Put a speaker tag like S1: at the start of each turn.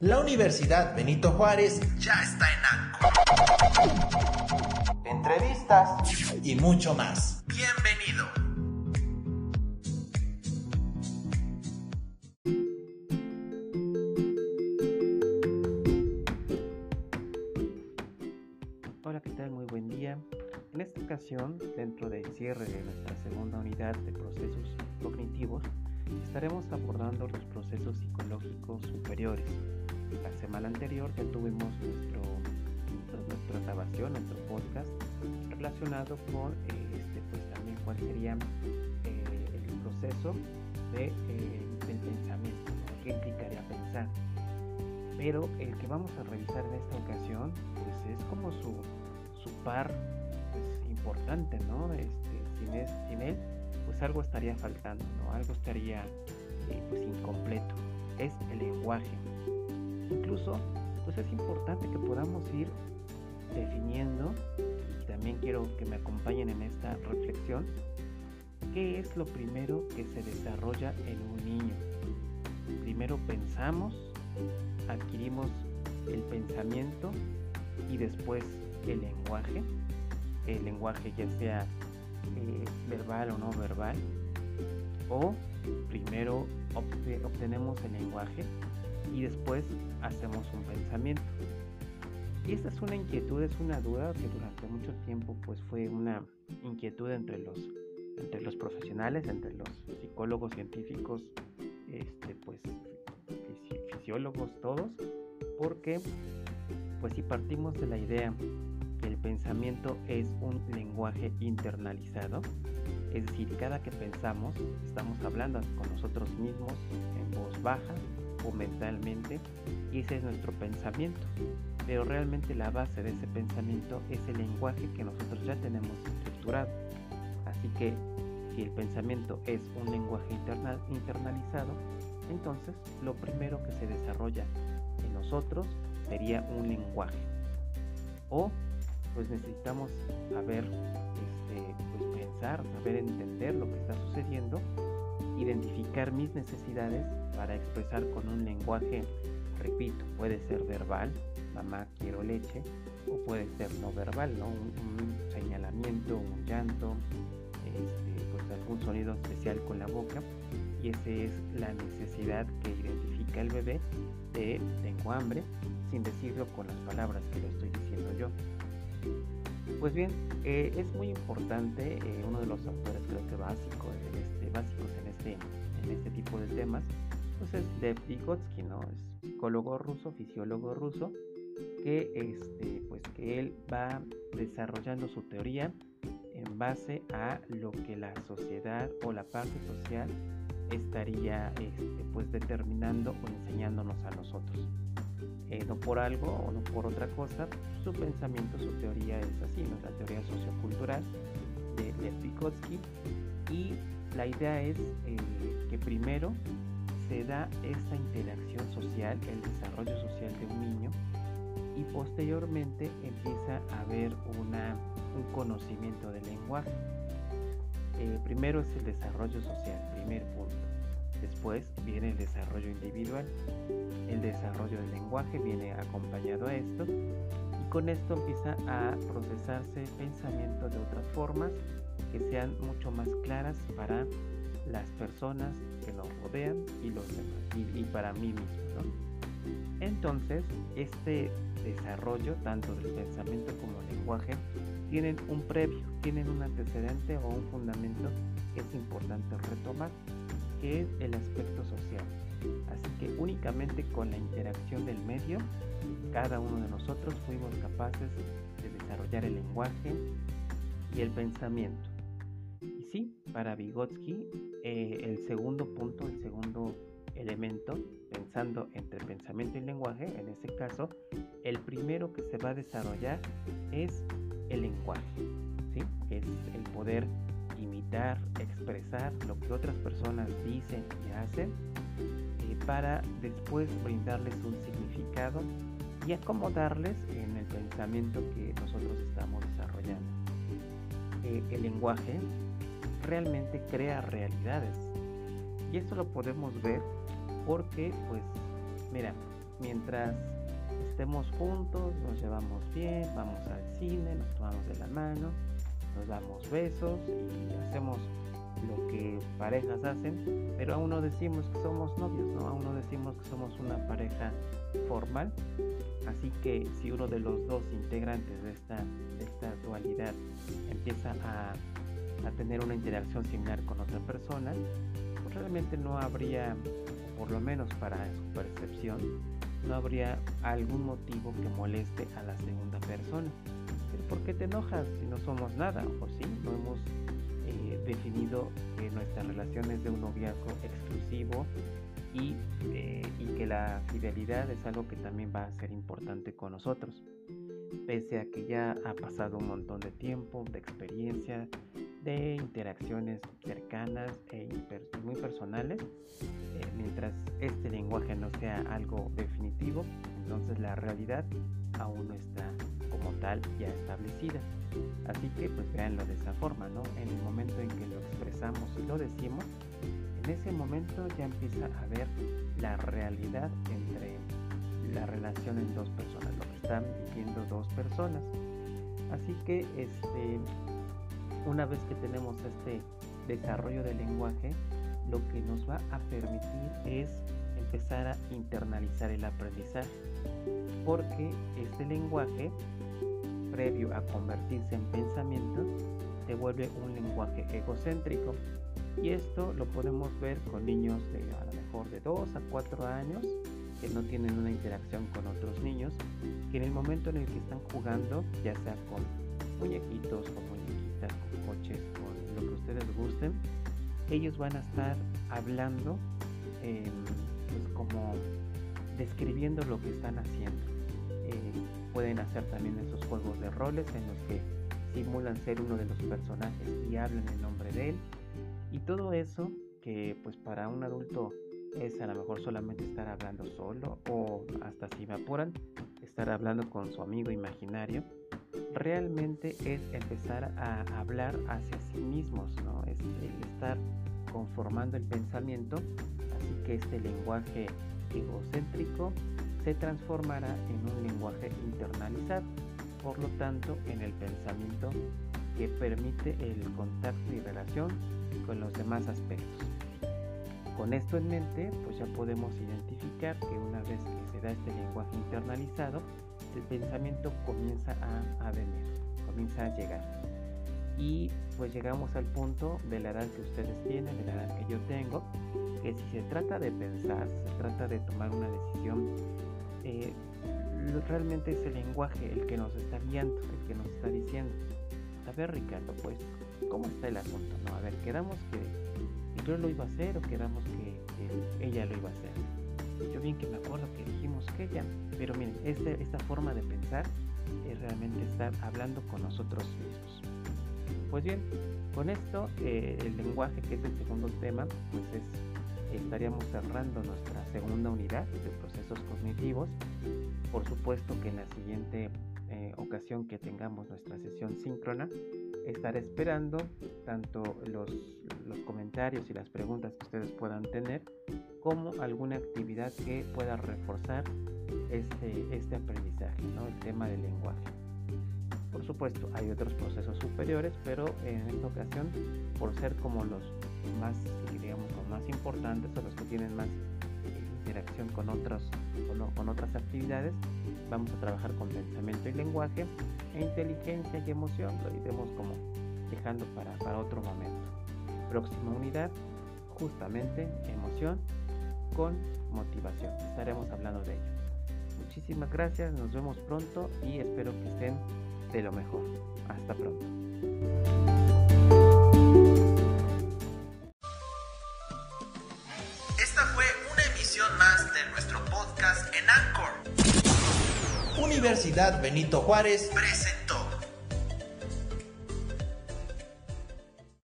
S1: La Universidad Benito Juárez ya está en ANCO. Entrevistas y mucho más. Bienvenido.
S2: Hola, ¿qué tal? Muy buen día. En esta ocasión, dentro del cierre de nuestra segunda unidad de procesos cognitivos, estaremos abordando los procesos psicológicos superiores la semana anterior ya tuvimos nuestro, nuestra grabación, nuestro podcast relacionado con este, pues también cuál sería eh, el proceso de, eh, del pensamiento, qué implicaría pensar. Pero el que vamos a revisar en esta ocasión, pues es como su, su par pues, importante, ¿no? Este, sin, es, sin él, pues algo estaría faltando, ¿no? Algo estaría eh, pues incompleto. Es el lenguaje. Incluso, pues es importante que podamos ir definiendo, y también quiero que me acompañen en esta reflexión, qué es lo primero que se desarrolla en un niño. Primero pensamos, adquirimos el pensamiento y después el lenguaje. El lenguaje ya sea eh, verbal o no verbal. O primero obtenemos el lenguaje y después hacemos un pensamiento. Esta es una inquietud, es una duda que durante mucho tiempo pues fue una inquietud entre los, entre los profesionales, entre los psicólogos, científicos, este, pues fisiólogos, todos, porque pues si partimos de la idea que el pensamiento es un lenguaje internalizado, es decir, cada que pensamos estamos hablando con nosotros mismos en voz baja mentalmente y ese es nuestro pensamiento. Pero realmente la base de ese pensamiento es el lenguaje que nosotros ya tenemos estructurado. Así que si el pensamiento es un lenguaje internalizado, entonces lo primero que se desarrolla en nosotros sería un lenguaje. O pues necesitamos saber, este, pues pensar, saber entender lo que está sucediendo identificar mis necesidades para expresar con un lenguaje, repito, puede ser verbal, mamá quiero leche, o puede ser no verbal, ¿no? Un, señalamiento, un llanto, este, pues algún sonido especial con la boca, y esa es la necesidad que identifica el bebé de tengo hambre, sin decirlo con las palabras que le estoy diciendo yo. Pues bien, eh, es muy importante, eh, uno de los autores creo que básico, este, básicos en este, en este tipo de temas, pues es Lev Vygotsky, ¿no? Es psicólogo ruso, fisiólogo ruso, que, este, pues que él va desarrollando su teoría en base a lo que la sociedad o la parte social estaría este, pues determinando o enseñándonos a nosotros. Eh, no por algo o no por otra cosa, su pensamiento, su teoría es así, ¿no? la teoría sociocultural de, Vygotsky y la idea es eh, que primero se da esta interacción social, el desarrollo social de un niño y posteriormente empieza a haber una, un conocimiento del lenguaje. Eh, primero es el desarrollo social, primer punto. Después viene el desarrollo individual. El desarrollo del lenguaje viene acompañado a esto con esto empieza a procesarse pensamiento de otras formas que sean mucho más claras para las personas que nos rodean y los y, para mí mismo. Entonces, este desarrollo tanto del pensamiento como el lenguaje tienen un previo, tienen un antecedente o un fundamento que es importante retomar que es el aspecto social. Así que únicamente con la interacción del medio, cada uno de nosotros fuimos capaces de desarrollar el lenguaje y el pensamiento. Y sí, para Vygotsky, eh, el segundo punto, el segundo elemento, pensando entre pensamiento y lenguaje, en ese caso, el primero que se va a desarrollar es el lenguaje, ¿sí? es el poder imitar, expresar lo que otras personas dicen y hacen eh, para después brindarles un significado y acomodarles en el pensamiento que nosotros estamos desarrollando. Eh, el lenguaje realmente crea realidades y esto lo podemos ver porque pues mira mientras estemos juntos, nos llevamos bien, vamos al cine, nos tomamos de la mano, nos damos besos y hacemos lo que parejas hacen, pero aún no decimos que somos novios, ¿no? Aún no decimos que somos una pareja formal. Así que si uno de los dos integrantes de esta, de esta dualidad empieza a, a tener una interacción similar con otra persona, pues realmente no habría, por lo menos para su percepción, no habría algún motivo que moleste a la segunda persona. ¿Por qué te enojas si no somos nada? ¿O sí? No hemos eh, definido que nuestra relación es de un noviazgo exclusivo y, eh, que la fidelidad es algo que también va a ser importante con nosotros. Pese a que ya ha pasado un montón de tiempo, de experiencia, de interacciones cercanas e muy personales, eh, mientras este lenguaje no sea algo definitivo, entonces la realidad aún no está como tal ya establecida. Así que pues véanlo de esa forma, ¿no? En el momento en que lo expresamos y lo decimos, en ese momento ya empieza a ver la realidad entre la relación en dos personas, lo que están viviendo dos personas. Así que este, una vez que tenemos este desarrollo del lenguaje, lo que nos va a permitir es empezar a internalizar el aprendizaje, porque este lenguaje previo a convertirse en pensamiento, se vuelve un lenguaje egocéntrico. Y esto lo podemos ver con niños de a lo mejor de 2 a 4 años que no tienen una interacción con otros niños, que en el momento en el que están jugando, ya sea con muñequitos, con muñequitas, con coches, con lo que ustedes gusten, ellos van a estar hablando em, pues como describiendo lo que están haciendo. Eh, pueden hacer también esos juegos de roles en los que simulan ser uno de los personajes y hablan en nombre de él. Y todo eso que pues para un adulto es a lo mejor solamente estar hablando solo o hasta si me apuran, estar hablando con su amigo imaginario, realmente es empezar a hablar hacia sí mismos, ¿no? Es estar conformando el pensamiento, así que este lenguaje egocéntrico se transformará en un lenguaje internalizado, por lo tanto en el pensamiento que permite el contacto y relación con los demás aspectos. Con esto en mente, pues ya podemos identificar que una vez que se da este lenguaje internalizado, el pensamiento comienza a, venir, comienza a llegar. Y pues llegamos al punto de la edad que ustedes tienen, de la edad que yo tengo, que si se trata de pensar, se trata de tomar una decisión eh, realmente es el lenguaje el que nos está guiando, el que nos está diciendo. A ver, Ricardo, pues, ¿cómo está el asunto? No, a ver, quedamos que yo lo iba a hacer o quedamos que, ella lo iba a hacer. Yo bien que me acuerdo que dijimos que ella, pero miren, este, esta forma de pensar es realmente estar hablando con nosotros mismos. Pues bien, con esto, eh, el lenguaje, que es el segundo tema, pues es estaríamos cerrando nuestra segunda unidad de procesos cognitivos. Por supuesto que en la siguiente eh, ocasión que tengamos nuestra sesión síncrona, estaré esperando tanto los, los, comentarios y las preguntas que ustedes puedan tener, como alguna actividad que pueda reforzar este, este aprendizaje, ¿no? el tema del lenguaje. Por supuesto, hay otros procesos superiores, pero en esta ocasión, por ser como los más, digamos, los más importantes o los que tienen más interacción con, otros, con, otras actividades, vamos a trabajar con pensamiento y lenguaje e inteligencia y emoción, lo iremos como dejando para, para otro momento. Próxima unidad, justamente emoción con motivación. Estaremos hablando de ello. Muchísimas gracias, nos vemos pronto y espero que estén de lo mejor. Hasta pronto.
S1: Universidad Benito Juárez presenta.